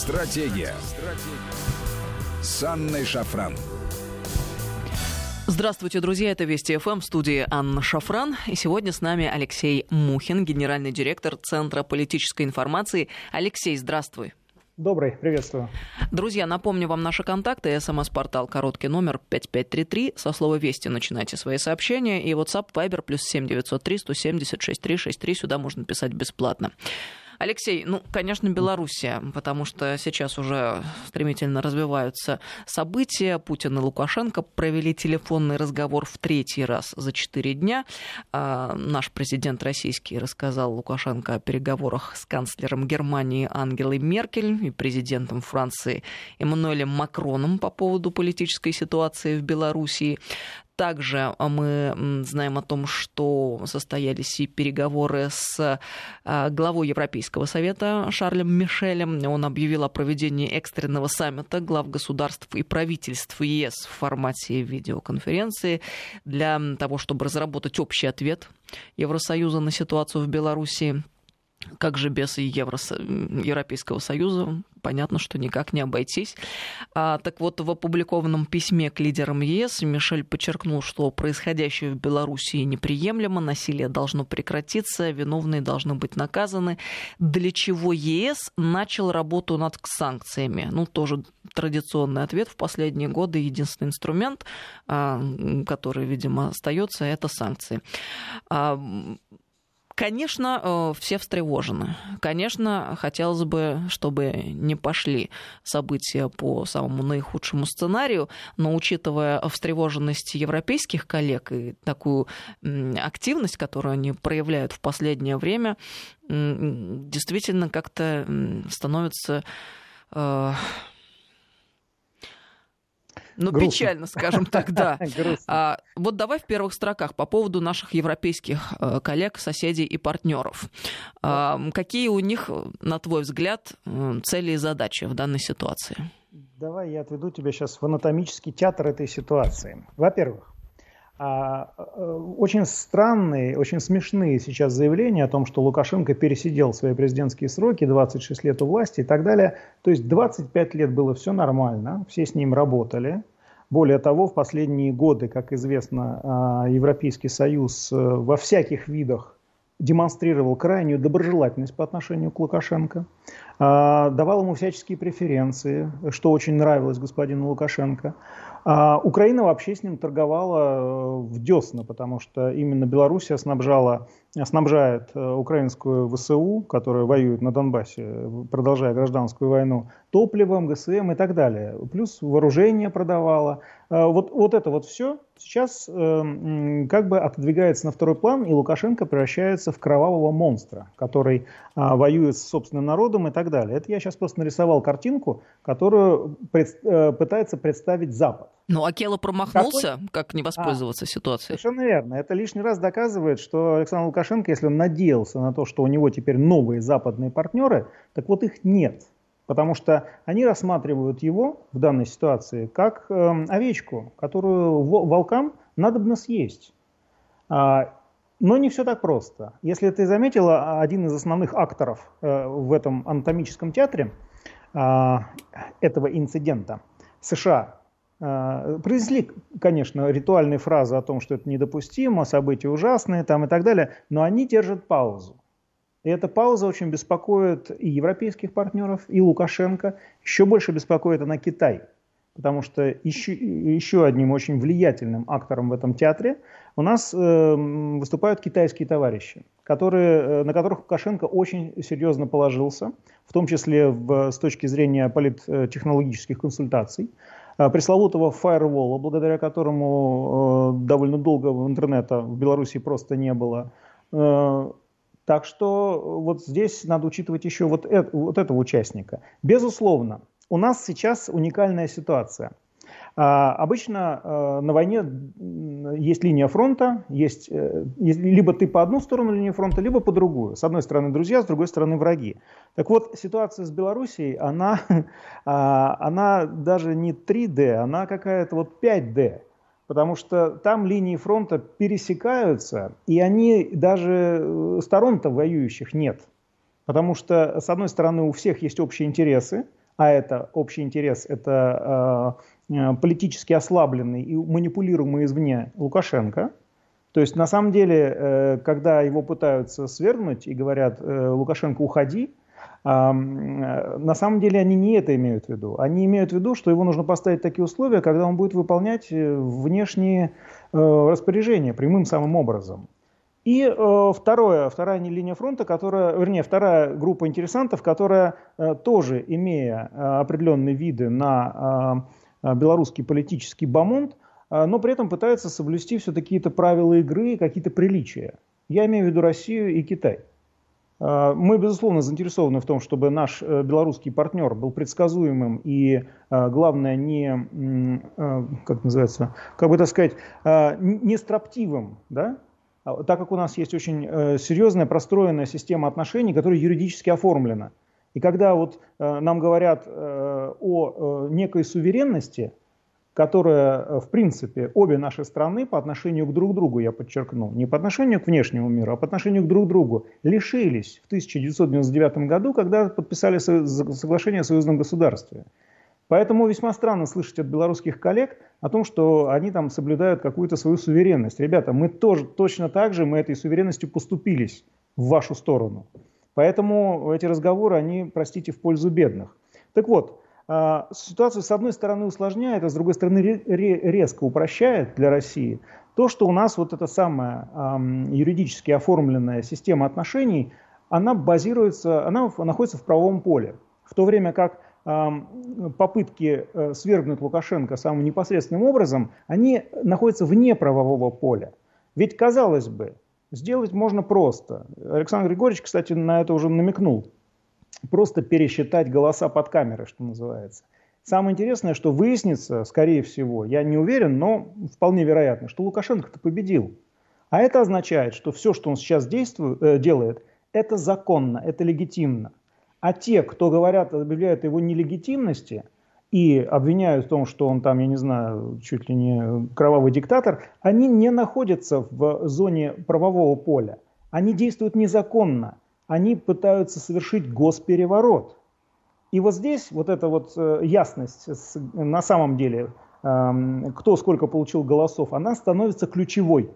Стратегия. Стратегия. С Анной Шафран. Здравствуйте, друзья. Это Вести ФМ в студии Анна Шафран. И сегодня с нами Алексей Мухин, генеральный директор Центра политической информации. Алексей, здравствуй. Добрый, приветствую. Друзья, напомню вам наши контакты. СМС-портал короткий номер 5533. Со слова «Вести» начинайте свои сообщения. И WhatsApp Viber плюс 7903 170 6363. Сюда можно писать бесплатно. Алексей, ну, конечно, Белоруссия, потому что сейчас уже стремительно развиваются события. Путин и Лукашенко провели телефонный разговор в третий раз за четыре дня. А, наш президент российский рассказал Лукашенко о переговорах с канцлером Германии Ангелой Меркель и президентом Франции Эммануэлем Макроном по поводу политической ситуации в Белоруссии. Также а, мы знаем о том, что состоялись и переговоры с а, главой Европейского совета Шарлем Мишелем. Он объявил о проведении экстренного саммита глав государств и правительств ЕС в формате видеоконференции для того, чтобы разработать общий ответ Евросоюза на ситуацию в Беларуси. Как же без Евро... Европейского Союза? Понятно, что никак не обойтись. А, так вот, в опубликованном письме к лидерам ЕС Мишель подчеркнул, что происходящее в Белоруссии неприемлемо, насилие должно прекратиться, виновные должны быть наказаны, для чего ЕС начал работу над санкциями. Ну, тоже традиционный ответ в последние годы. Единственный инструмент, а, который, видимо, остается, это санкции. Конечно, э, все встревожены. Конечно, хотелось бы, чтобы не пошли события по самому наихудшему сценарию, но учитывая встревоженность европейских коллег и такую активность, которую они проявляют в последнее время, действительно как-то становится э, ну, Грустно. печально, скажем так, да. а, вот давай в первых строках по поводу наших европейских э, коллег, соседей и партнеров. А, какие у них, на твой взгляд, цели и задачи в данной ситуации? Давай я отведу тебя сейчас в анатомический театр этой ситуации. Во-первых, очень странные, очень смешные сейчас заявления о том, что Лукашенко пересидел свои президентские сроки, 26 лет у власти и так далее. То есть 25 лет было все нормально, все с ним работали. Более того, в последние годы, как известно, а, Европейский Союз э, во всяких видах демонстрировал крайнюю доброжелательность по отношению к Лукашенко, а, давал ему всяческие преференции, что очень нравилось господину Лукашенко. А Украина вообще с ним торговала э, в десна, потому что именно Белоруссия снабжала, снабжает э, украинскую ВСУ, которая воюет на Донбассе, продолжая гражданскую войну, топливом, ГСМ и так далее. Плюс вооружение продавала. Э, вот, вот это вот все сейчас э, как бы отодвигается на второй план, и Лукашенко превращается в кровавого монстра, который э, воюет с собственным народом и так далее. Это я сейчас просто нарисовал картинку, которую пред, э, пытается представить Запад. Ну, Акела промахнулся, Какой? как не воспользоваться а, ситуацией. Совершенно верно. Это лишний раз доказывает, что Александр Лукашенко, если он надеялся на то, что у него теперь новые западные партнеры, так вот их нет. Потому что они рассматривают его в данной ситуации как э, овечку, которую волкам надо бы съесть. А, но не все так просто. Если ты заметила, один из основных акторов э, в этом анатомическом театре э, этого инцидента, США, э, произнесли, конечно, ритуальные фразы о том, что это недопустимо, события ужасные там и так далее, но они держат паузу. И эта пауза очень беспокоит и европейских партнеров, и Лукашенко. Еще больше беспокоит она Китай. Потому что еще, еще одним очень влиятельным актором в этом театре у нас э, выступают китайские товарищи, которые, э, на которых Лукашенко очень серьезно положился, в том числе в, с точки зрения политтехнологических консультаций э, пресловутого фаервола, благодаря которому э, довольно долго интернета в Беларуси просто не было, э, так что э, вот здесь надо учитывать еще вот, это, вот этого участника. Безусловно, у нас сейчас уникальная ситуация. А, обычно а, на войне есть линия фронта, есть, э, либо ты по одну сторону линии фронта, либо по другую. С одной стороны друзья, с другой стороны враги. Так вот, ситуация с Белоруссией, она, а, она даже не 3D, она какая-то вот 5D потому что там линии фронта пересекаются, и они даже э, сторон-то воюющих нет. Потому что, с одной стороны, у всех есть общие интересы, а это общий интерес, это э, политически ослабленный и манипулируемый извне Лукашенко. То есть на самом деле, когда его пытаются свергнуть и говорят Лукашенко уходи, на самом деле они не это имеют в виду. Они имеют в виду, что его нужно поставить такие условия, когда он будет выполнять э, внешние э, распоряжения прямым самым образом. И э, второе, вторая линия фронта, которая, вернее, вторая группа интересантов, которая тоже, имея определенные виды на белорусский политический бомонд, но при этом пытается соблюсти все какие-то правила игры, какие-то приличия. Я имею в виду Россию и Китай. А, мы, безусловно, заинтересованы в том, чтобы наш э, белорусский партнер был предсказуемым и, а, главное, не, а, как называется, как бы так сказать, не строптивым, да? так как у нас есть очень э, серьезная простроенная система отношений, которая юридически оформлена. И когда вот э, нам говорят о некой суверенности, которая, э, в принципе, обе наши страны по отношению к друг другу, я подчеркну, не по отношению к внешнему миру, а по отношению к друг другу, лишились в 1999 году, когда подписали соглашение о союзном государстве. Поэтому весьма странно слышать от белорусских коллег о том, что они там соблюдают какую-то свою суверенность. Ребята, мы тоже точно так же, мы этой суверенностью поступились в вашу сторону. Поэтому эти разговоры, они, простите, в пользу бедных. Так вот, ситуацию с одной стороны усложняет, а с другой стороны резко упрощает для России то, что у нас вот эта самая юридически оформленная система отношений, она базируется, она находится в правовом поле. В то время как попытки э, свергнуть Лукашенко самым непосредственным образом, они находятся вне правового поля. Ведь, казалось бы, сделать можно просто. Александр Григорьевич, кстати, на это уже намекнул просто пересчитать голоса под камерой, что называется. Самое интересное, что выяснится, скорее всего, я не уверен, но вполне вероятно, что Лукашенко-то победил. А это означает, что все, что он сейчас действует, э, делает, это законно, это легитимно. А те, кто говорят, объявляют его нелегитимности и обвиняют в том, что он там, я не знаю, чуть ли не кровавый диктатор, они не находятся в зоне правового поля. Они действуют незаконно они пытаются совершить госпереворот. И вот здесь вот эта вот э, ясность на самом деле, эм, кто сколько получил голосов, она становится ключевой.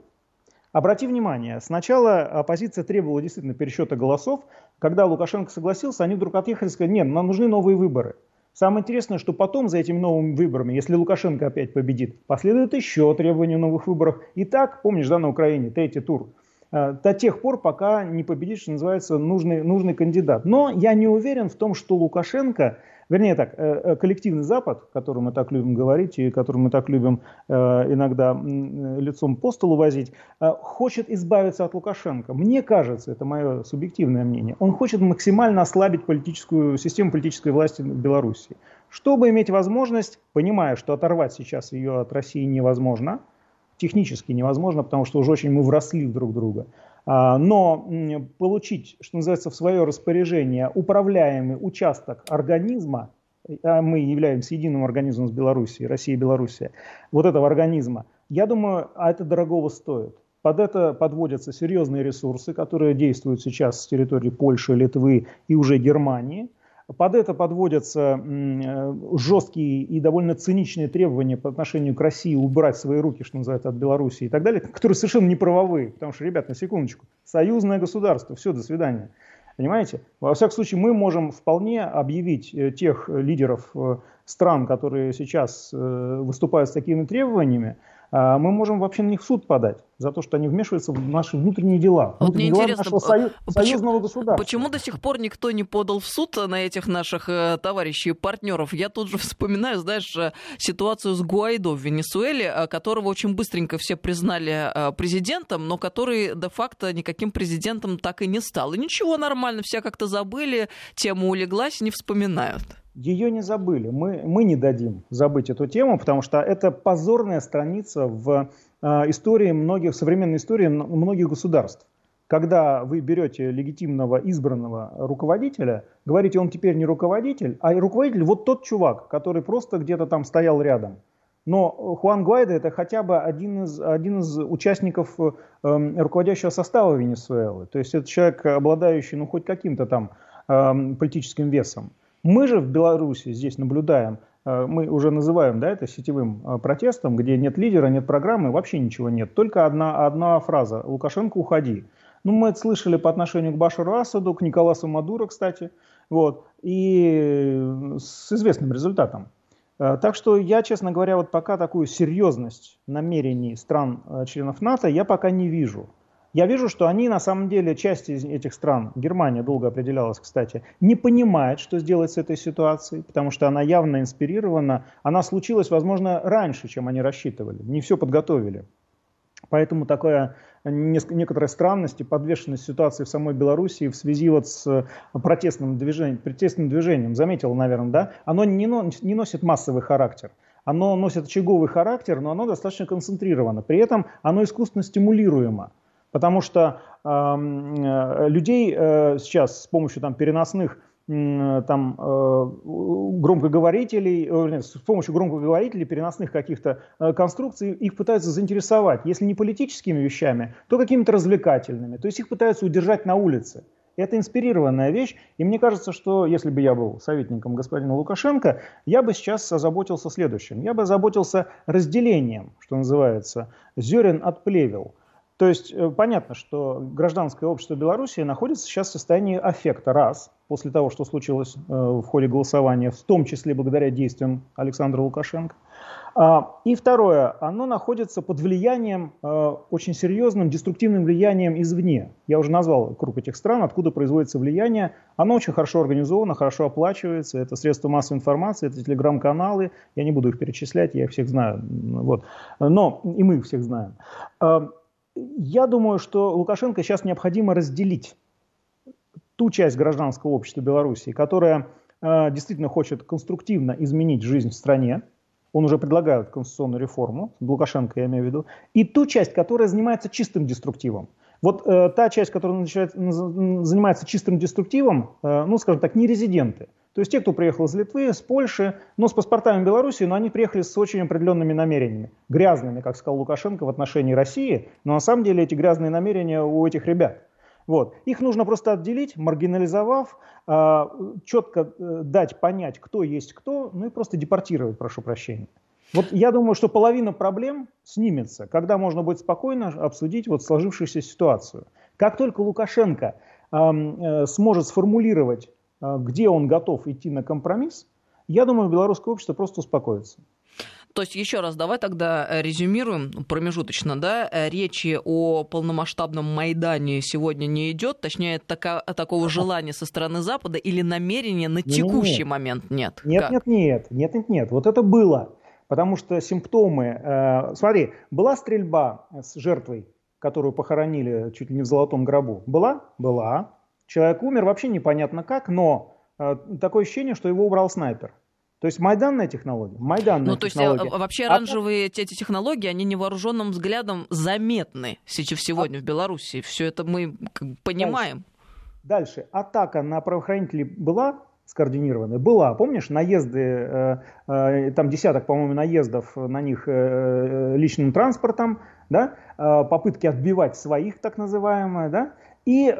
Обрати внимание, сначала оппозиция требовала действительно пересчета голосов. Когда Лукашенко согласился, они вдруг отъехали и сказали, нет, нам нужны новые выборы. Самое интересное, что потом за этими новыми выборами, если Лукашенко опять победит, последует еще требования новых выборов. И так, помнишь, да, на Украине, третий тур – до тех пор, пока не победит, что называется, нужный, нужный кандидат. Но я не уверен в том, что Лукашенко, вернее так, э, э, коллективный Запад, о мы так любим говорить и который мы так любим иногда лицом по столу возить, хочет избавиться от Лукашенко. Мне кажется, это мое субъективное мнение, он хочет максимально ослабить политическую систему политической власти в Беларуси, чтобы иметь возможность, понимая, что оторвать сейчас ее от России невозможно – технически невозможно, потому что уже очень мы вросли друг друга. А, но получить, что называется, в свое распоряжение управляемый участок организма, а мы являемся единым организмом с Белоруссией, Россия и Белоруссия, вот этого организма, я думаю, а это дорогого стоит. Под это подводятся серьезные ресурсы, которые действуют сейчас с территории Польши, Литвы и уже Германии – под это подводятся э, жесткие и довольно циничные требования по отношению к России убрать свои руки, что называется, от Беларуси и так далее, которые совершенно неправовые. Потому что, ребят, на секундочку, союзное государство, все, до свидания. Понимаете? Во всяком случае, мы можем вполне объявить э, тех лидеров э, стран, которые сейчас выступают с такими требованиями, мы можем вообще на них в суд подать за то, что они вмешиваются в наши внутренние дела. Вот мне дела интересно, нашего сою... почему, союзного государства. Почему до сих пор никто не подал в суд на этих наших э, товарищей и партнеров? Я тут же вспоминаю, знаешь, э, ситуацию с Гуайдо в Венесуэле, э, которого очень быстренько все признали э, президентом, но который де-факто никаким президентом так и не стал. И ничего, нормально, все как-то забыли, тема улеглась, не вспоминают ее не забыли. Мы, мы не дадим забыть эту тему, потому что это позорная страница в э, истории многих, современной истории многих государств. Когда вы берете легитимного избранного руководителя, говорите, он теперь не руководитель, а руководитель вот тот чувак, который просто где-то там стоял рядом. Но Хуан Гуайдо это хотя бы один из, один из участников э, руководящего состава Венесуэлы. То есть это человек, обладающий ну, хоть каким-то там э, политическим весом. Мы же в Беларуси здесь наблюдаем, э, мы уже называем да, это сетевым э, протестом, где нет лидера, нет программы, вообще ничего нет. Только одна, одна фраза «Лукашенко, уходи». Ну, мы это слышали по отношению к Башару Асаду, к Николасу Мадуро, кстати, вот, и с известным результатом. Э, так что я, честно говоря, вот пока такую серьезность намерений стран-членов НАТО я пока не вижу. Я вижу, что они на самом деле, часть из этих стран, Германия долго определялась, кстати, не понимает, что сделать с этой ситуацией, потому что она явно инспирирована. Она случилась, возможно, раньше, чем они рассчитывали. Не все подготовили. Поэтому такая некоторая странность и подвешенность ситуации в самой Белоруссии в связи вот с протестным движением, протестным движением, заметил, наверное, да, оно не, не носит массовый характер. Оно носит очаговый характер, но оно достаточно концентрировано. При этом оно искусственно стимулируемо. Потому что э, людей э, сейчас с помощью там, переносных там, э, громкоговорителей, э, с помощью громкоговорителей, переносных каких-то э, конструкций, их пытаются заинтересовать, если не политическими вещами, то какими-то развлекательными. То есть их пытаются удержать на улице. Это инспирированная вещь, и мне кажется, что если бы я был советником господина Лукашенко, я бы сейчас озаботился следующим. Я бы озаботился разделением, что называется, зерен от плевел – то есть э, понятно, что гражданское общество Беларуси находится сейчас в состоянии аффекта, раз, после того, что случилось э, в ходе голосования, в том числе благодаря действиям Александра Лукашенко. А, и второе, оно находится под влиянием, э, очень серьезным деструктивным влиянием извне. Я уже назвал круг этих стран, откуда производится влияние. Оно очень хорошо организовано, хорошо оплачивается. Это средства массовой информации, это телеграм-каналы. Я не буду их перечислять, я их всех знаю. Вот. Но и мы их всех знаем. Я думаю, что Лукашенко сейчас необходимо разделить ту часть гражданского общества Беларуси, которая э, действительно хочет конструктивно изменить жизнь в стране, он уже предлагает конституционную реформу, Лукашенко я имею в виду, и ту часть, которая занимается чистым деструктивом. Вот э, та часть, которая начинает, занимается чистым деструктивом, э, ну, скажем так, не резиденты – то есть те, кто приехал из Литвы, с Польши, но с паспортами Беларуси, но они приехали с очень определенными намерениями. Грязными, как сказал Лукашенко, в отношении России, но на самом деле эти грязные намерения у этих ребят. Вот. Их нужно просто отделить, маргинализовав, а, четко э, дать понять, кто есть кто, ну и просто депортировать, прошу прощения. Вот я думаю, что половина проблем снимется, когда можно будет спокойно обсудить вот сложившуюся ситуацию. Как только Лукашенко э, сможет сформулировать а, где он готов идти на компромисс, я думаю, белорусское общество просто успокоится. То есть, еще раз, давай тогда э, резюмируем промежуточно, да, э, речи о полномасштабном Майдане сегодня не идет, точнее, така, такого желания со стороны Запада или намерения на текущий нет. момент нет? Нет, как? нет, нет, нет, нет, нет, вот это было, потому что симптомы, э, смотри, была стрельба с жертвой, которую похоронили чуть ли не в золотом гробу, была? Была. Человек умер вообще непонятно как, но э, такое ощущение, что его убрал снайпер. То есть майданная технология, майданная Ну, то есть технология. А, вообще оранжевые а... эти технологии, они невооруженным взглядом заметны сейчас сегодня а... в Беларуси. Все это мы понимаем. Дальше. Дальше. Атака на правоохранителей была скоординированная? Была. Помнишь, наезды, э, э, там десяток, по-моему, наездов на них э, личным транспортом, да? Попытки отбивать своих, так называемые, да? И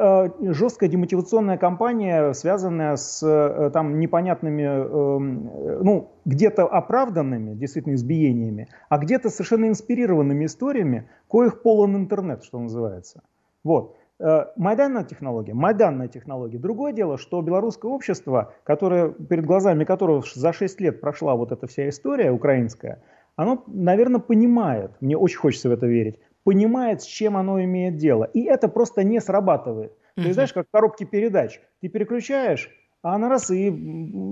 жесткая демотивационная кампания, связанная с там непонятными, э, ну, где-то оправданными, действительно, избиениями, а где-то совершенно инспирированными историями, коих полон интернет, что называется. Вот. Э, майданная технология, майданная технология. Другое дело, что белорусское общество, которое, перед глазами которого за 6 лет прошла вот эта вся история украинская, оно, наверное, понимает, мне очень хочется в это верить, понимает, с чем оно имеет дело. И это просто не срабатывает. Mm-hmm. То есть, знаешь, как в коробке передач. Ты переключаешь, а она раз и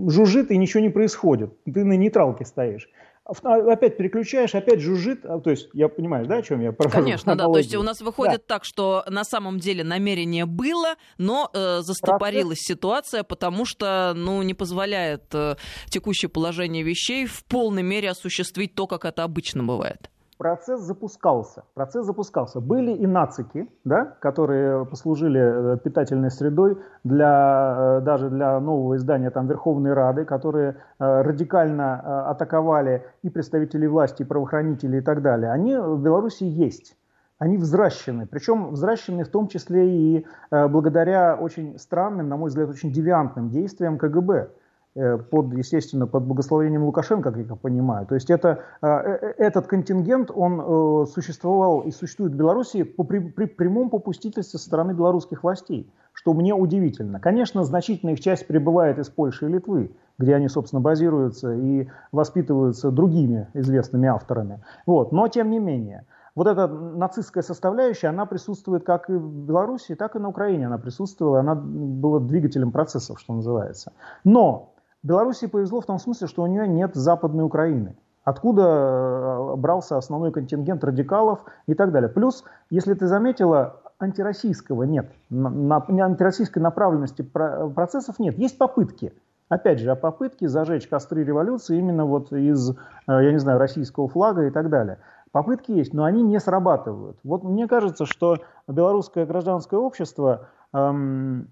жужжит, и ничего не происходит. Ты на нейтралке стоишь. А, опять переключаешь, опять жужжит. А, то есть, я понимаю, да, о чем я провожу? Конечно, да. То есть у нас выходит да. так, что на самом деле намерение было, но э, застопорилась Процесс. ситуация, потому что, ну, не позволяет э, текущее положение вещей в полной мере осуществить то, как это обычно бывает процесс запускался. Процесс запускался. Были и нацики, да, которые послужили э, питательной средой для, э, даже для нового издания там, Верховной Рады, которые э, радикально атаковали и представителей власти, и правоохранителей и так далее. Они в Беларуси есть. Они взращены, причем взращены в том числе и благодаря очень странным, на мой взгляд, очень девиантным действиям КГБ. Э, под, естественно, под благословением Лукашенко, как я понимаю. То есть это, э, э, этот контингент, он существовал и существует в Беларуси по, при, при прямом попустительстве со стороны белорусских властей, что мне удивительно. Конечно, значительная их часть прибывает из Польши и Литвы, где они, собственно, базируются и воспитываются другими известными авторами. Вот. Но, тем не менее, вот эта нацистская составляющая, она присутствует как и в Беларуси, так и на Украине она присутствовала, она была двигателем процессов, что называется. Но Белоруссии повезло в том смысле, что у нее нет Западной Украины. Откуда э, брался основной контингент радикалов и так далее. Плюс, если ты заметила, антироссийского нет, на, на, антироссийской направленности процессов нет. Есть попытки. Опять же, о попытке зажечь костры революции именно вот из, э, я не знаю, российского флага и так далее. Попытки есть, но они не срабатывают. Вот мне кажется, что белорусское гражданское общество эм,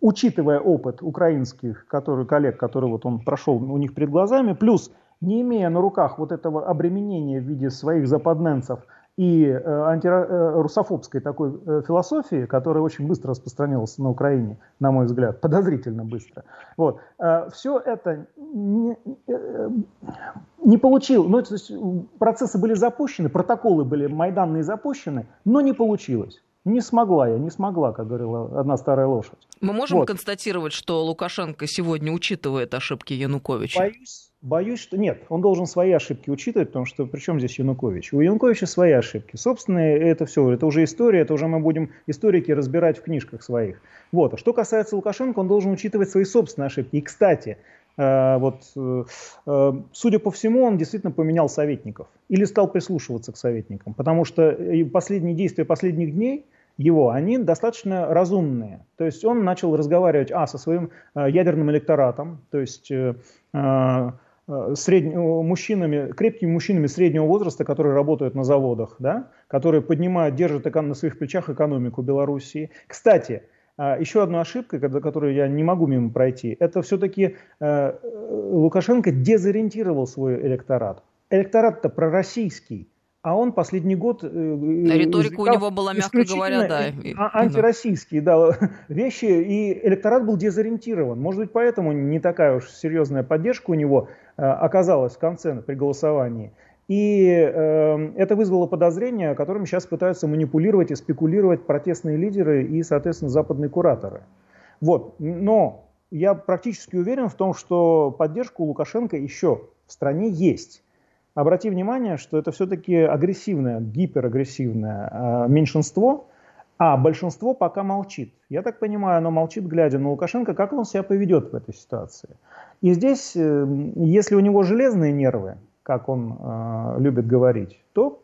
учитывая опыт украинских который, коллег, который вот он прошел у них перед глазами, плюс не имея на руках вот этого обременения в виде своих западненцев и э, антирусофобской э, такой э, философии, которая очень быстро распространилась на Украине, на мой взгляд, подозрительно быстро. Вот. Э, все это не, э, не получил, ну, то есть процессы были запущены, протоколы были майданные запущены, но не получилось. Не смогла я, не смогла, как говорила одна старая лошадь. Мы можем вот. констатировать, что Лукашенко сегодня учитывает ошибки Януковича? Боюсь, боюсь, что нет. Он должен свои ошибки учитывать, потому что при чем здесь Янукович? У Януковича свои ошибки. Собственно, это все, это уже история, это уже мы будем историки разбирать в книжках своих. Вот. А что касается Лукашенко, он должен учитывать свои собственные ошибки. И, кстати, э, вот, э, э, судя по всему, он действительно поменял советников или стал прислушиваться к советникам, потому что последние действия последних дней его, они достаточно разумные. То есть он начал разговаривать а, со своим э, ядерным электоратом, то есть э, э, средне, мужчинами, крепкими мужчинами среднего возраста, которые работают на заводах, да, которые поднимают, держат на своих плечах экономику Белоруссии. Кстати, еще одна ошибка, которую я не могу мимо пройти, это все-таки Лукашенко дезориентировал свой электорат. Электорат-то пророссийский. А он последний год... Э, э, Риторика у него была, мягко говоря, да. А, антироссийские да, вещи, и электорат был дезориентирован. Может быть, поэтому не такая уж серьезная поддержка у него э, оказалась в конце при голосовании. И э, это вызвало подозрения, которыми сейчас пытаются манипулировать и спекулировать протестные лидеры и, соответственно, западные кураторы. Вот. Но я практически уверен в том, что поддержка у Лукашенко еще в стране есть. Обрати внимание, что это все-таки агрессивное, гиперагрессивное э, меньшинство, а большинство пока молчит. Я так понимаю, оно молчит, глядя на Лукашенко, как он себя поведет в этой ситуации. И здесь, э, если у него железные нервы, как он э, любит говорить, то,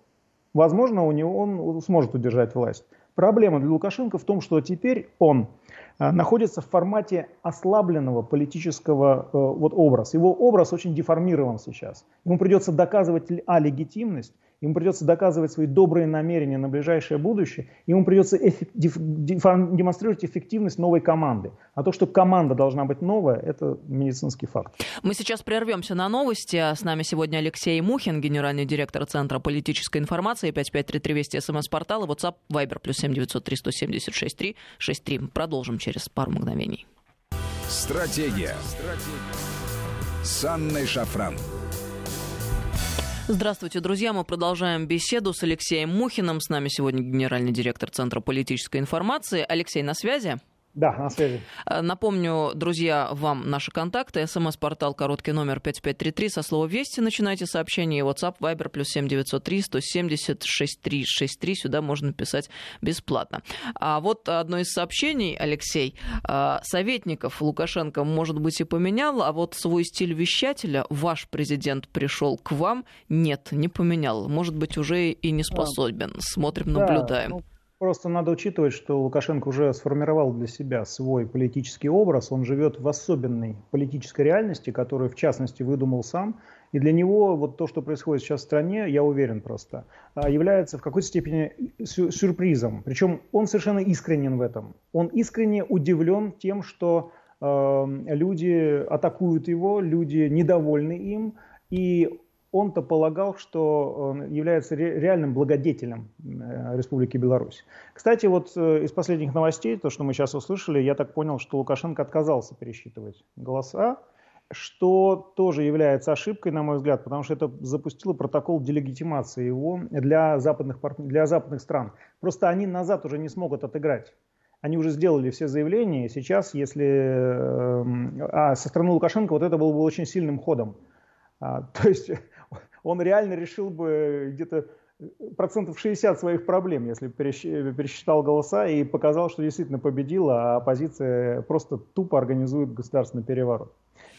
возможно, у него он сможет удержать власть. Проблема для Лукашенко в том, что теперь он Э, находится в формате ослабленного политического э, вот образа. Его образ очень деформирован сейчас. Ему придется доказывать а, легитимность, ему придется доказывать свои добрые намерения на ближайшее будущее, ему придется деф, демонстрировать эффективность новой команды. А то, что команда должна быть новая, это медицинский факт. Мы сейчас прервемся на новости. А с нами сегодня Алексей Мухин, генеральный директор Центра политической информации, 5533 Вести, СМС-портал и WhatsApp, Viber, плюс 7903 176 3 63. Продолжим через пару мгновений. Стратегия. Стратегия. С Анной Шафран. Здравствуйте, друзья. Мы продолжаем беседу с Алексеем Мухиным. С нами сегодня генеральный директор Центра политической информации. Алексей, на связи? Да, на связи. Э, напомню, друзья, вам наши контакты. СМС-портал короткий номер 5533. Со слова «Вести» начинайте сообщение. WhatsApp, Viber, плюс 7903 170 6363. Сюда можно писать бесплатно. А вот одно из сообщений, Алексей. Э, советников Лукашенко, может быть, и поменял, а вот свой стиль вещателя ваш президент пришел к вам. Нет, не поменял. Может быть, уже и не способен. Смотрим, наблюдаем. Да, ну Просто надо учитывать, что Лукашенко уже сформировал для себя свой политический образ. Он живет в особенной политической реальности, которую, в частности, выдумал сам. И для него вот то, что происходит сейчас в стране, я уверен просто, а, является в какой-то степени сюрпризом. Причем он совершенно искренен в этом. Он искренне удивлен тем, что э, люди атакуют его, люди недовольны им. И он-то полагал, что он является реальным благодетелем э, Республики Беларусь. Кстати, вот э, из последних новостей, то, что мы сейчас услышали, я так понял, что Лукашенко отказался пересчитывать голоса, что тоже является ошибкой, на мой взгляд, потому что это запустило протокол делегитимации его для западных, для западных стран. Просто они назад уже не смогут отыграть. Они уже сделали все заявления, и сейчас, если... Эм, а со стороны Лукашенко вот это было бы очень сильным ходом. А, то есть он реально решил бы где-то процентов 60 своих проблем, если бы пересчитал голоса и показал, что действительно победил, а оппозиция просто тупо организует государственный переворот.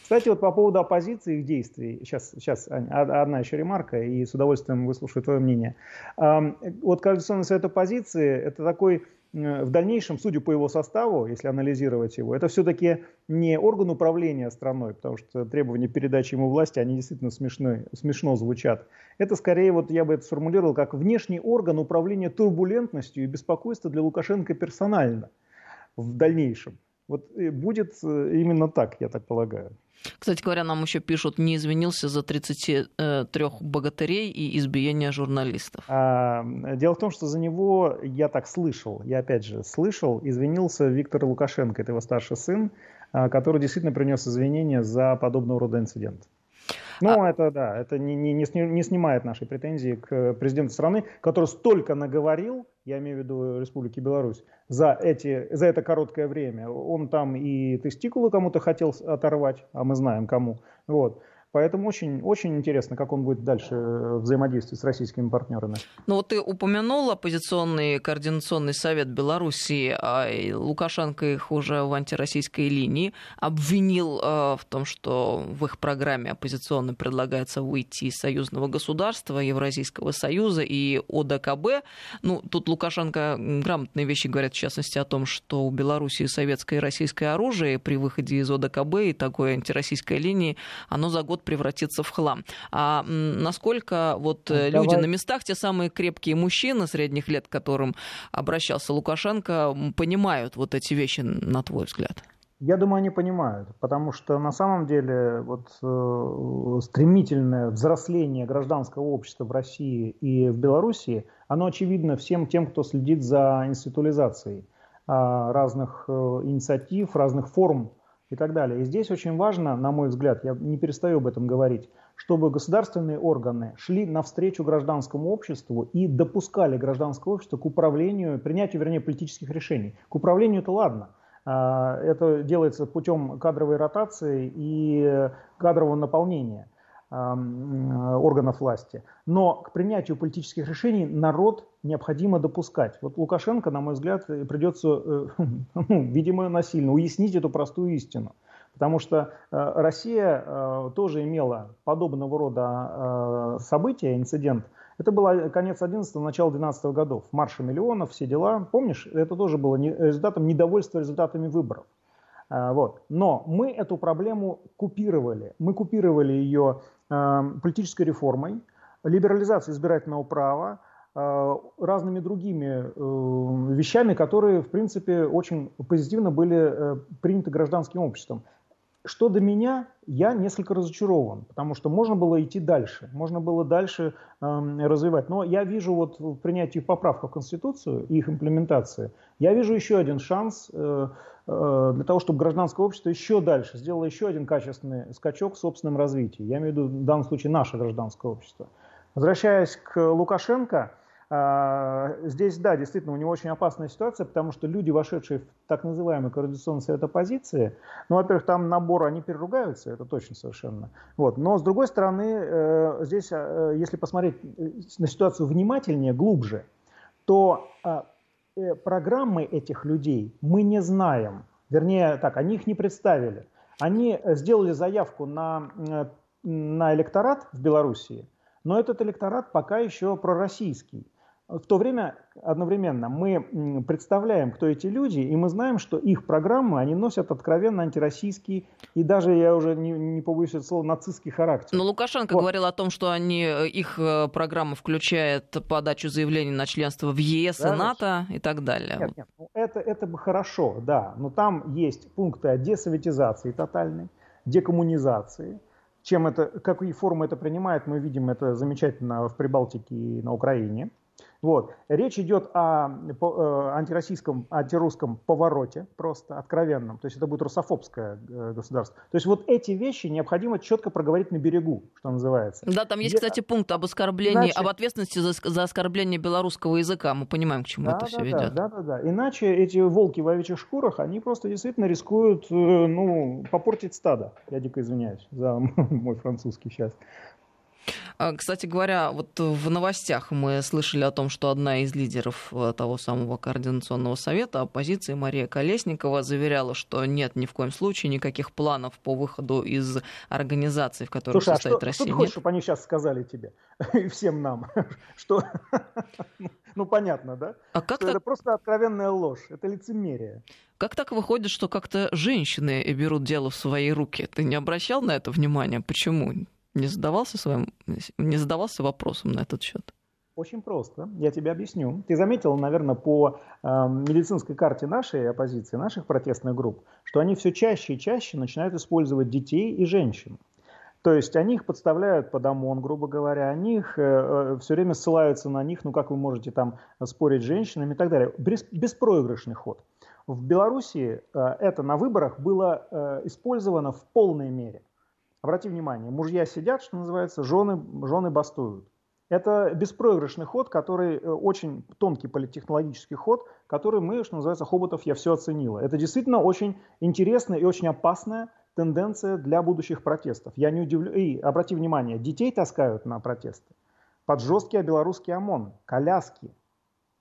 Кстати, вот по поводу оппозиции их действий, сейчас, сейчас одна еще ремарка, и с удовольствием выслушаю твое мнение. Вот Координационный совет оппозиции – это такой Э, в дальнейшем, судя по его составу, если анализировать его, это все-таки не орган управления страной, потому что требования передачи ему власти, они действительно смешны, смешно звучат. Это скорее, вот я бы это сформулировал, как внешний орган управления турбулентностью и беспокойства для Лукашенко персонально в дальнейшем. Вот э, будет э, именно так, я так полагаю. Кстати говоря, нам еще пишут, не извинился за 33 богатырей и избиение журналистов. А, дело в том, что за него я так слышал, я опять же слышал, извинился Виктор Лукашенко, это его старший сын, а, который действительно принес извинения за подобного рода инцидент. Ну, а... это да, это не, не, не снимает нашей претензии к президенту страны, который столько наговорил, я имею в виду Республики Беларусь, за, эти, за это короткое время. Он там и тестикулы кому-то хотел оторвать, а мы знаем кому. Вот. Поэтому очень, очень интересно, как он будет дальше э, взаимодействовать с российскими партнерами. Ну вот ты упомянул оппозиционный координационный совет Беларуси, а Лукашенко их уже в антироссийской линии обвинил э, в том, что в их программе оппозиционно предлагается выйти из союзного государства, Евразийского союза и ОДКБ. Ну, тут Лукашенко грамотные вещи говорят, в частности, о том, что у Беларуси советское и российское оружие при выходе из ОДКБ и такой антироссийской линии, оно за год год превратиться в хлам. А насколько вот ну, Давай. люди на местах, те самые крепкие мужчины средних лет, к которым обращался Лукашенко, понимают вот эти вещи, на твой взгляд? Я думаю, они понимают, потому что на самом деле вот э, стремительное взросление гражданского общества в России и в Белоруссии, оно очевидно всем тем, кто следит за институализацией э, разных э, инициатив, разных форм и так далее. И здесь очень важно, на мой взгляд, я не перестаю об этом говорить, чтобы государственные органы шли навстречу гражданскому обществу и допускали гражданское общество к управлению, принятию, вернее, политических решений. К управлению это ладно. А, это делается путем кадровой ротации и кадрового наполнения органов власти. Но к принятию политических решений народ необходимо допускать. Вот Лукашенко, на мой взгляд, придется, э, ну, видимо, насильно уяснить эту простую истину. Потому что э, Россия э, тоже имела подобного рода события, инцидент. Это было конец 11 начало 12 годов. Марша миллионов, все дела. Помнишь, это тоже было результатом недовольства результатами выборов. Вот. Но мы эту проблему купировали. Мы купировали ее политической реформой, либерализацией избирательного права, Э, разными другими э, вещами, которые, в принципе, очень позитивно были э, приняты гражданским обществом. Что до меня, я несколько разочарован, потому что можно было идти дальше, можно было дальше э, развивать. Но я вижу вот в принятии поправок в Конституцию и их имплементации, я вижу еще один шанс э, э, для того, чтобы гражданское общество еще дальше сделало еще один качественный скачок в собственном развитии. Я имею в виду в данном случае наше гражданское общество. Возвращаясь к Лукашенко, здесь, да, действительно, у него очень опасная ситуация, потому что люди, вошедшие в так называемый координационный совет оппозиции, ну, во-первых, там набор, они переругаются, это точно совершенно. Вот. Но, с другой стороны, э, здесь, э, если посмотреть э, на ситуацию внимательнее, глубже, то а, программы этих людей мы не знаем. Вернее, так, они их не представили. Они сделали заявку на, на электорат в Белоруссии, но этот электорат пока еще пророссийский. В то время одновременно мы представляем, кто эти люди, и мы знаем, что их программы, они носят откровенно антироссийский и даже, я уже не, не побоюсь этого слова, нацистский характер. Но Лукашенко вот. говорил о том, что они, э, их э, программа включает подачу заявлений на членство в ЕС да, и НАТО и так далее. Нет, нет, ну это, это бы хорошо, да, но там есть пункты о десоветизации тотальной, декоммунизации, чем это, какие формы это принимает, мы видим это замечательно в Прибалтике и на Украине. Вот. Речь идет о, э, антироссийском, антирусском повороте, просто откровенном. То есть это будет русофобское э, государство. То есть вот эти вещи необходимо четко проговорить на берегу, что называется. Да, там есть, кстати, пункт об оскорблении, Иначе... об ответственности за, за оскорбление белорусского языка. Мы понимаем, к чему да, это да, все да, ведет. Да, да, да. Иначе эти волки в овечьих шкурах, они просто действительно рискуют э, ну, попортить стадо. Я дико извиняюсь за мой французский сейчас. А, кстати говоря, вот в новостях мы слышали о том, что одна из лидеров э, того самого координационного совета оппозиции Мария Колесникова заверяла, что нет ни в коем случае никаких планов по выходу из организации, в которой Слушай, состоит а что, Россия. Что ты хочешь, чтобы они сейчас сказали тебе и всем нам? Что? Ну, понятно, да? А как так... Это просто откровенная ложь, это лицемерие. Как так выходит, что как-то женщины берут дело в свои руки? Ты не обращал на это внимания? Почему? Не задавался, своим, не задавался вопросом на этот счет? Очень просто. Я тебе объясню. Ты заметил, наверное, по э, медицинской карте нашей оппозиции, наших протестных групп, что они все чаще и чаще начинают использовать детей и женщин. То есть они их подставляют под ОМОН, грубо говоря, они их э, э все время ссылаются на них, ну как вы можете там спорить с женщинами и так далее. Бес, беспроигрышный ход. В Белоруссии э, это на выборах было э, использовано в полной мере. Обрати внимание, мужья сидят, что называется, жены, жены бастуют. Это беспроигрышный ход, который э, очень тонкий политтехнологический ход, который мы, что называется, Хоботов я все оценила. Это действительно очень интересная и очень опасная тенденция для будущих протестов. Я не удивлю... И обрати внимание, детей таскают на протесты. Под жесткий белорусский ОМОН, коляски.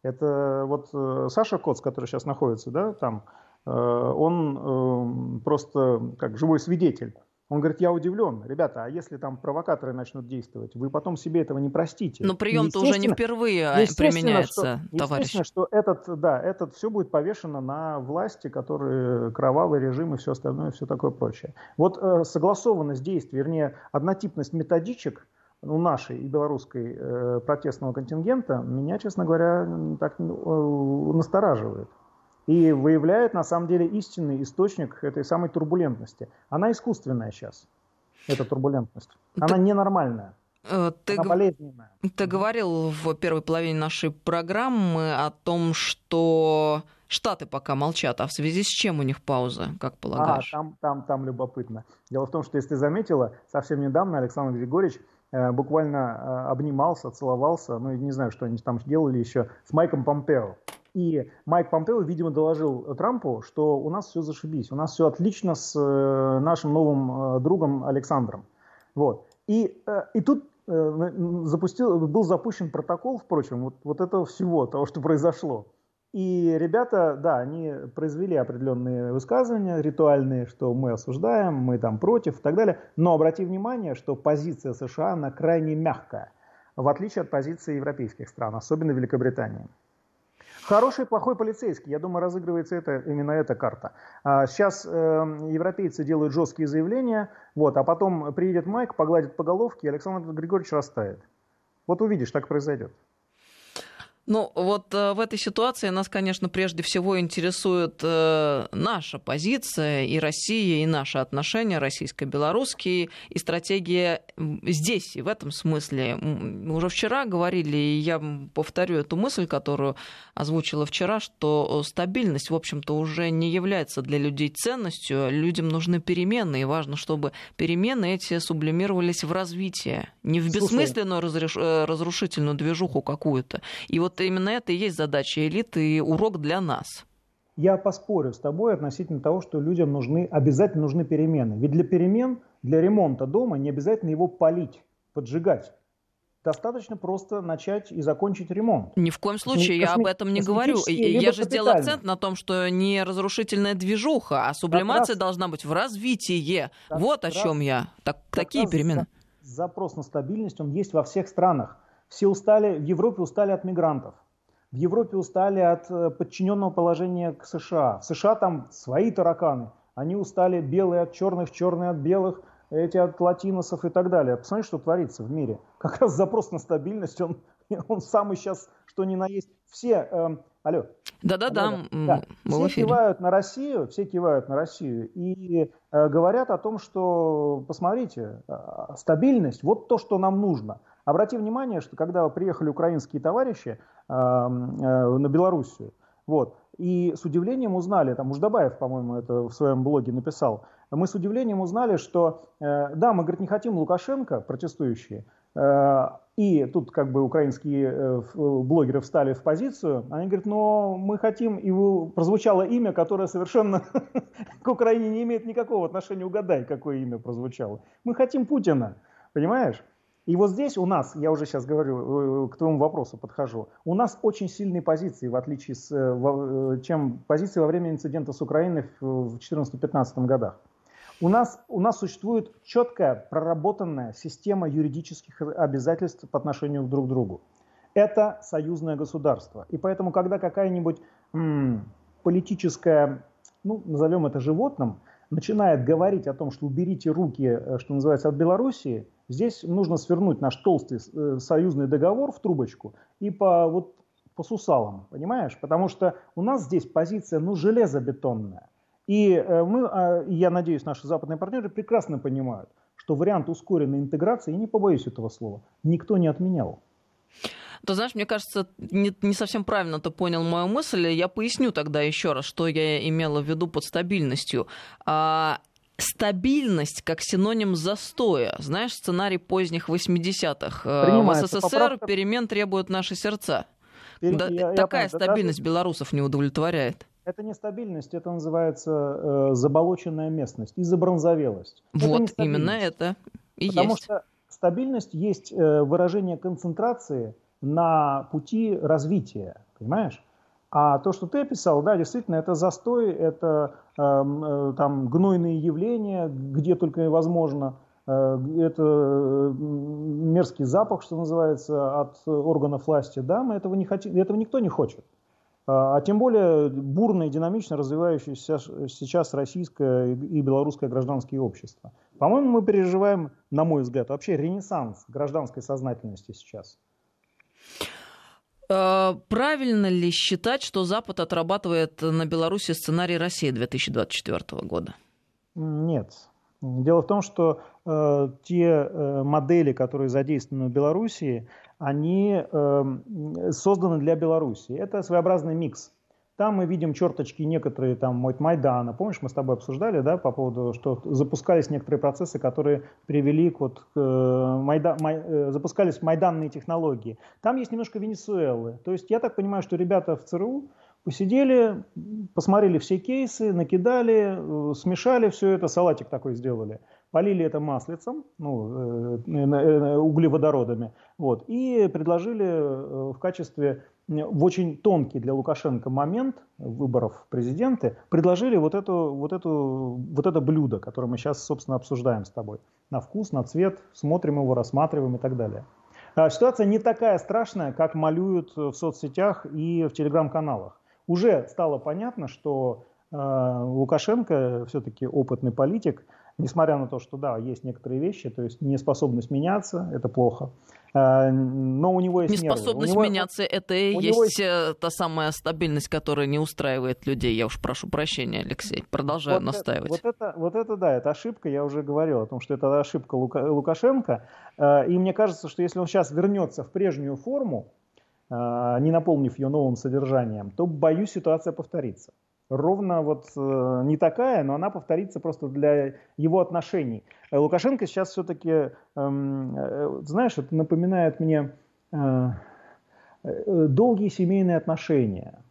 Это вот э, Саша Коц, который сейчас находится, да, там, э, он просто как живой свидетель он говорит, я удивлен. Ребята, а если там провокаторы начнут действовать, вы потом себе этого не простите. Но прием-то уже не впервые а, применяется, что, товарищ. Естественно, что этот, да, этот все будет повешено на власти, которые кровавый режим и все остальное, все такое прочее. Вот э, согласованность действий, вернее, однотипность методичек у нашей и белорусской э, протестного контингента меня, честно говоря, так э, настораживает и выявляет на самом деле истинный источник этой самой турбулентности. Она искусственная сейчас, эта турбулентность. Она ты, ненормальная. Э, ты, она болезненная. Ты говорил в первой половине нашей программы о том, что Штаты пока молчат, а в связи с чем у них пауза, как а, полагаешь? А, там, там, там любопытно. Дело в том, что, если ты заметила, совсем недавно Александр Григорьевич э, буквально э, обнимался, целовался, ну, не знаю, что они там делали еще, с Майком Помпео. И Майк Помпео, видимо, доложил Трампу, что у нас все зашибись, у нас все отлично с э, нашим новым э, другом Александром. Вот. И, э, и тут запустил, был запущен протокол, впрочем, вот, вот этого всего, того, что произошло. И ребята, да, они произвели определенные высказывания ритуальные, что мы осуждаем, мы там против и так далее. Но обрати внимание, что позиция США, она крайне мягкая, в отличие от позиции европейских стран, особенно Великобритании. Хороший и плохой полицейский. Я думаю, разыгрывается это, именно эта карта. А, сейчас э, европейцы делают жесткие заявления, вот, а потом приедет Майк, погладит по головке, и Александр Григорьевич растает. Вот увидишь, так произойдет. Ну, вот э, в этой ситуации нас, конечно, прежде всего интересует э, наша позиция и Россия, и наши отношения российско-белорусские, и стратегия здесь, и в этом смысле. Мы уже вчера говорили, и я повторю эту мысль, которую озвучила вчера, что стабильность, в общем-то, уже не является для людей ценностью. Людям нужны перемены, и важно, чтобы перемены эти сублимировались в развитие, не в бессмысленную разреш... Э, разрушительную движуху какую-то. И вот именно это и есть задача элиты и урок для нас. Я поспорю с тобой относительно того, что людям нужны, обязательно нужны перемены. Ведь для перемен, для ремонта дома не обязательно его полить, поджигать. Достаточно просто начать и закончить ремонт. Ни в коем случае, Косми... я об этом не говорю. Я же сделал акцент на том, что не разрушительная движуха, а сублимация раз... должна быть в развитии. Как вот о чем я. Так, такие перемены. Запрос на стабильность, он есть во всех странах. Все устали, в Европе устали от мигрантов. В Европе устали от э, подчиненного положения к США. В США там свои тараканы. Они устали белые от черных, черные от белых, эти от латиносов и так далее. Посмотри, что творится в мире. Как раз запрос на стабильность, он, он самый сейчас, что ни на есть. Все э, Алло. Да-да-да, да. Все кивают на Россию, все кивают на Россию и э, говорят о том, что, посмотрите, э, стабильность, вот то, что нам нужно. Обрати внимание, что когда приехали украинские товарищи э, э, на Белоруссию, вот, и с удивлением узнали, там Уждабаев, по-моему, это в своем блоге написал, мы с удивлением узнали, что, э, да, мы, говорит, не хотим Лукашенко, протестующие, э, и тут как бы украинские э, блогеры встали в позицию, они говорят, но мы хотим, и прозвучало имя, которое совершенно к Украине не имеет никакого отношения, угадай, какое имя прозвучало. Мы хотим Путина, понимаешь? И вот здесь у нас, я уже сейчас говорю, э, к твоему вопросу подхожу, у нас очень сильные позиции, в отличие с, э, э, чем позиции во время инцидента с Украиной в 2014-2015 годах. У нас, у нас существует четкая, проработанная система юридических обязательств по отношению друг к другу. Это союзное государство. И поэтому, когда какая-нибудь политическая, ну, назовем это животным, начинает говорить о том, что уберите руки, что называется, от Белоруссии – Здесь нужно свернуть наш толстый э, союзный договор в трубочку и по, вот, по сусалам, понимаешь? Потому что у нас здесь позиция, ну, железобетонная. И э, мы, а, я надеюсь, наши западные партнеры прекрасно понимают, что вариант ускоренной интеграции, я не побоюсь этого слова, никто не отменял. То знаешь, мне кажется, не, не совсем правильно ты понял мою мысль. Я поясню тогда еще раз, что я имела в виду под стабильностью. А, стабильность как синоним застоя. Знаешь, сценарий поздних 80-х. Э, в СССР Поправка... перемен требуют наши сердца. Пере... Да, я, такая я стабильность даже... белорусов не удовлетворяет. Это не стабильность, это называется э, заболоченная местность и забронзовелость. Вот, это именно это и Потому есть. что стабильность есть э, выражение концентрации на пути развития, понимаешь? А то, что ты описал, да, действительно, это застой, это эм, э, там гнойные явления, где только возможно. Э, это мерзкий запах, что называется, от органов власти. Да, мы этого не хотим, этого никто не хочет. А, а тем более бурно и динамично развивающееся сейчас российское и белорусское гражданское общество. По-моему, мы переживаем, на мой взгляд, вообще ренессанс гражданской сознательности сейчас. Э, правильно ли считать, что Запад отрабатывает на Беларуси сценарий России 2024 года? Нет. Дело в том, что э, те э, модели, которые задействованы в Беларуси, они э, созданы для Беларуси. Это своеобразный микс там мы видим черточки некоторые там от Майдана. Помнишь, мы с тобой обсуждали, да, по поводу, что запускались некоторые процессы, которые привели к вот, э, Майда, май, э, запускались майданные технологии. Там есть немножко Венесуэлы. То есть я так понимаю, что ребята в ЦРУ посидели, посмотрели все кейсы, накидали, э, смешали все это, салатик такой сделали полили это маслицем, ну, углеводородами, вот, и предложили в качестве в очень тонкий для Лукашенко момент выборов президента предложили вот, эту, вот, эту, вот это блюдо, которое мы сейчас, собственно, обсуждаем с тобой. На вкус, на цвет, смотрим его, рассматриваем и так далее. А ситуация не такая страшная, как малюют в соцсетях и в телеграм-каналах. Уже стало понятно, что э, Лукашенко все-таки опытный политик, несмотря на то, что да, есть некоторые вещи, то есть неспособность меняться, это плохо. А, но у него есть Неспособность него, меняться, это и есть, есть э, та самая стабильность, которая не устраивает людей. Я уж прошу прощения, Алексей, продолжаю вот настаивать. Это, вот, это, вот это да, это ошибка, я уже говорил о том, что это ошибка Лука, Лукашенко. А, и мне кажется, что если он сейчас вернется в прежнюю форму, не наполнив ее новым содержанием, то, боюсь, ситуация повторится ровно вот э, не такая, но она повторится просто для его отношений. Э, Лукашенко сейчас все-таки, э, э, знаешь, это напоминает мне э, э, долгие семейные отношения.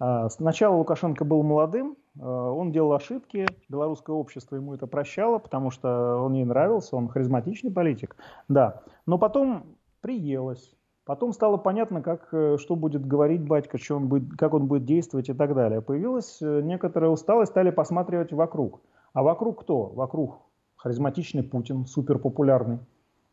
Э, сначала Лукашенко был молодым, э, он делал ошибки, белорусское общество ему это прощало, потому что он ей нравился, он харизматичный политик, да. Но потом приелось, Потом стало понятно, как, э, что будет говорить батька, что он будет, как он будет действовать и так далее. Появилась э, некоторая усталость, стали посматривать вокруг. А вокруг кто? Вокруг харизматичный Путин, супер популярный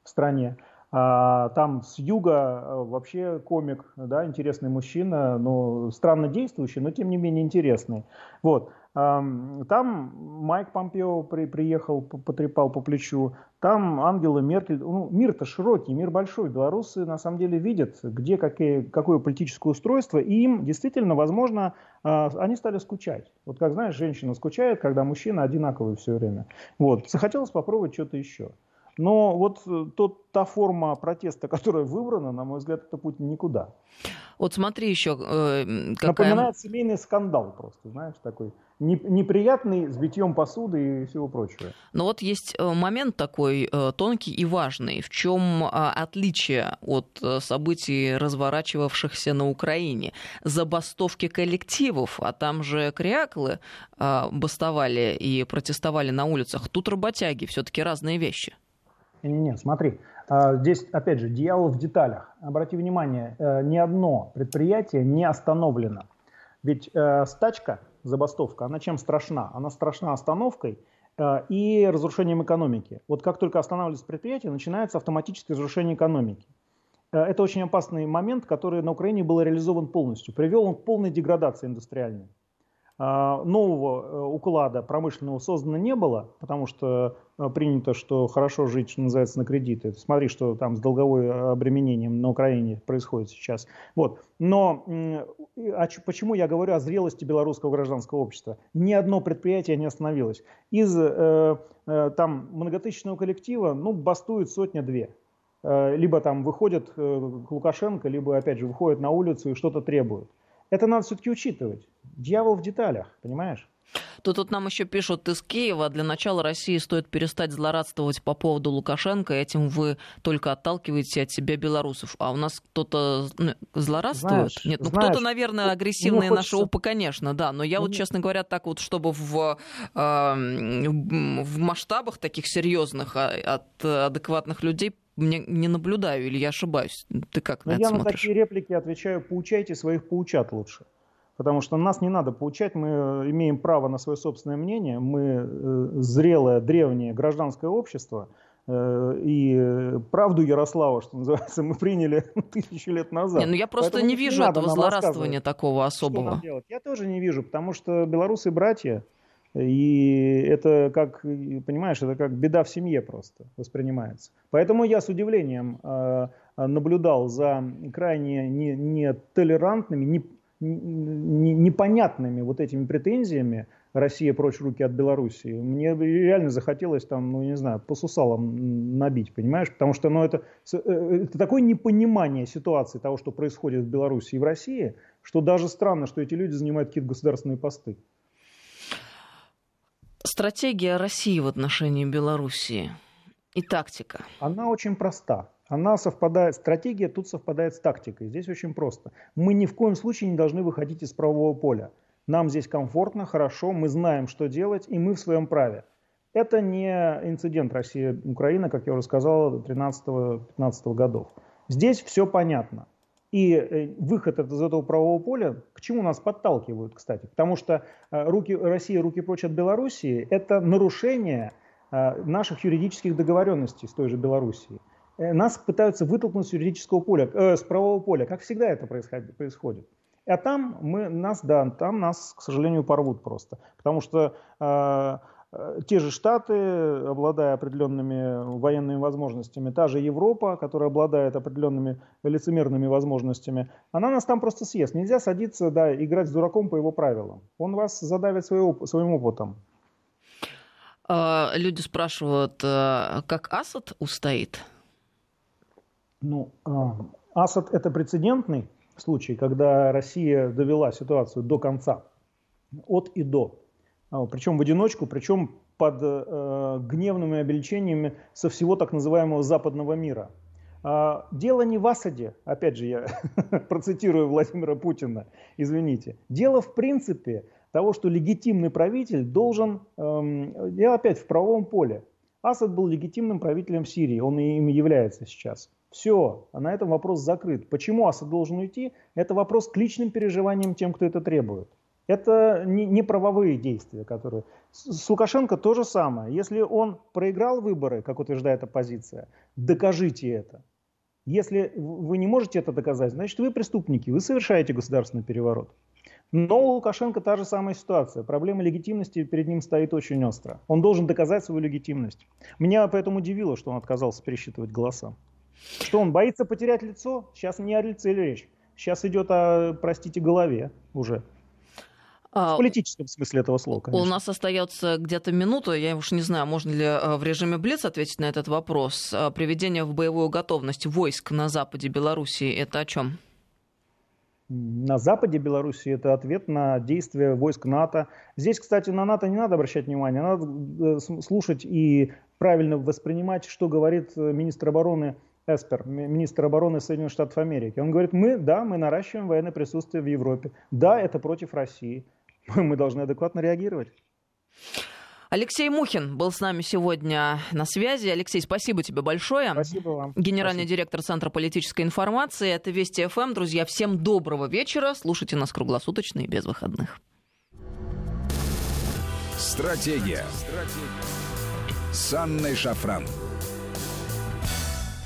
в стране. А, там с юга э, вообще комик, да, интересный мужчина, но странно действующий, но тем не менее интересный. Вот. Там Майк Помпео при, приехал, потрепал по плечу, там Ангела Меркель. Ну, мир-то широкий, мир большой. Белорусы на самом деле видят, где какие, какое политическое устройство, и им действительно, возможно, а, они стали скучать. Вот как знаешь, женщина скучает, когда мужчина одинаковый все время. Вот. Захотелось попробовать что-то еще. Но вот э, тот, та форма протеста, которая выбрана, на мой взгляд, это путь никуда. Вот смотри еще... Э, какая... Напоминает семейный скандал просто, знаешь, такой неприятный с битьем посуды и всего прочего. Но вот есть э, момент такой э, тонкий и важный. В чем а, отличие от э, событий, разворачивавшихся на Украине? Забастовки коллективов, а там же кряклы а, бастовали и протестовали на улицах. Тут работяги, все-таки разные вещи. Не-не, смотри, а, здесь, опять же, дьявол в деталях. Обрати внимание, ни одно предприятие не остановлено. Ведь стачка забастовка, она чем страшна? Она страшна остановкой э, и разрушением экономики. Вот как только останавливается предприятие, начинается автоматическое разрушение экономики. Э, это очень опасный момент, который на Украине был реализован полностью. Привел он к полной деградации индустриальной. А, нового э, уклада промышленного создано не было, потому что э, принято, что хорошо жить, что называется, на кредиты. Смотри, что там с долговой обременением на Украине происходит сейчас. Вот. Но а почему я говорю о зрелости белорусского гражданского общества? Ни одно предприятие не остановилось. Из э, э, там многотысячного коллектива, ну, бастует сотня-две. Э, либо там выходят э, к Лукашенко, либо, опять же, выходят на улицу и что-то требуют. Это надо все-таки учитывать. Дьявол в деталях, понимаешь? Тут, тут нам еще пишут из Киева, для начала России стоит перестать злорадствовать по поводу Лукашенко, этим вы только отталкиваете от себя белорусов. А у нас кто-то ну, злорадствует? Знаешь, Нет, ну знаешь, кто-то, наверное, агрессивные хочется... наши опы, конечно, да, но я вот, честно говоря, так вот, чтобы в, э, в масштабах таких серьезных а, от адекватных людей не, не наблюдаю, или я ошибаюсь? Ты как на это я смотришь? на такие реплики отвечаю, поучайте своих поучат лучше. Потому что нас не надо поучать, мы имеем право на свое собственное мнение, мы э, зрелое, древнее гражданское общество, э, и правду Ярослава, что называется, мы приняли тысячу лет назад. Не, ну я просто Поэтому не вижу не этого злорадствования такого особого. Я тоже не вижу, потому что белорусы братья, и это как, понимаешь, это как беда в семье просто воспринимается. Поэтому я с удивлением э, наблюдал за крайне нетолерантными, не, не, непонятными вот этими претензиями Россия прочь руки от Белоруссии. Мне реально захотелось там, ну не знаю, по сусалам набить, понимаешь? Потому что ну, это, э, это такое непонимание ситуации того, что происходит в Беларуси и в России, что даже странно, что эти люди занимают какие-то государственные посты. Стратегия России в отношении Белоруссии и тактика? Она очень проста. Она совпадает, стратегия тут совпадает с тактикой. Здесь очень просто. Мы ни в коем случае не должны выходить из правового поля. Нам здесь комфортно, хорошо, мы знаем, что делать, и мы в своем праве. Это не инцидент Россия-Украина, как я уже сказал, 13-15 годов. Здесь все понятно. И э, выход из этого правового поля, к чему нас подталкивают, кстати? Потому что э, руки, Россия руки прочь от Белоруссии – это нарушение э, наших юридических договоренностей с той же Белоруссией. Нас пытаются вытолкнуть с юридического поля, э, с правового поля, как всегда это происходит. А там мы, нас, да, там нас, к сожалению, порвут просто. Потому что Э, те же Штаты, обладая определенными военными возможностями, та же Европа, которая обладает определенными лицемерными возможностями, она нас там просто съест. Нельзя садиться, да, играть с дураком по его правилам. Он вас задавит своего, своим опытом. А, люди спрашивают, э, как Асад устоит? Ну, а, Асад это прецедентный случай, когда Россия довела ситуацию до конца, от и до. А, причем в одиночку, причем под э, гневными обличениями со всего так называемого западного мира. А, дело не в Асаде, опять же я процитирую Владимира Путина, извините. Дело в принципе того, что легитимный правитель должен, эм, я опять в правовом поле. Асад был легитимным правителем Сирии, он им является сейчас. Все, а на этом вопрос закрыт. Почему Асад должен уйти? Это вопрос к личным переживаниям тем, кто это требует. Это не, не правовые действия, которые... С Лукашенко то же самое. Если он проиграл выборы, как утверждает оппозиция, докажите это. Если вы не можете это доказать, значит вы преступники, вы совершаете государственный переворот. Но у Лукашенко та же самая ситуация. Проблема легитимности перед ним стоит очень остро. Он должен доказать свою легитимность. Меня поэтому удивило, что он отказался пересчитывать голоса. Что он боится потерять лицо? Сейчас не о лице речь. Сейчас идет о, простите, голове уже. А, в политическом смысле этого слова, конечно. У нас остается где-то минута. Я уж не знаю, можно ли э, в режиме Блиц ответить на этот вопрос. А, приведение в боевую готовность войск на западе Белоруссии – это о чем? На западе Беларуси это ответ на действия войск НАТО. Здесь, кстати, на НАТО не надо обращать внимание, надо э, слушать и правильно воспринимать, что говорит э, министр обороны Эспер, министр обороны Соединенных Штатов Америки. Он говорит, мы, да, мы наращиваем военное присутствие в Европе. Да, это против России. Мы должны адекватно реагировать. Алексей Мухин был с нами сегодня на связи. Алексей, спасибо тебе большое. Спасибо вам. Генеральный спасибо. директор Центра политической информации. Это Вести ФМ. Друзья, всем доброго вечера. Слушайте нас круглосуточно и без выходных. Стратегия. Стратегия. С Анной Шафран.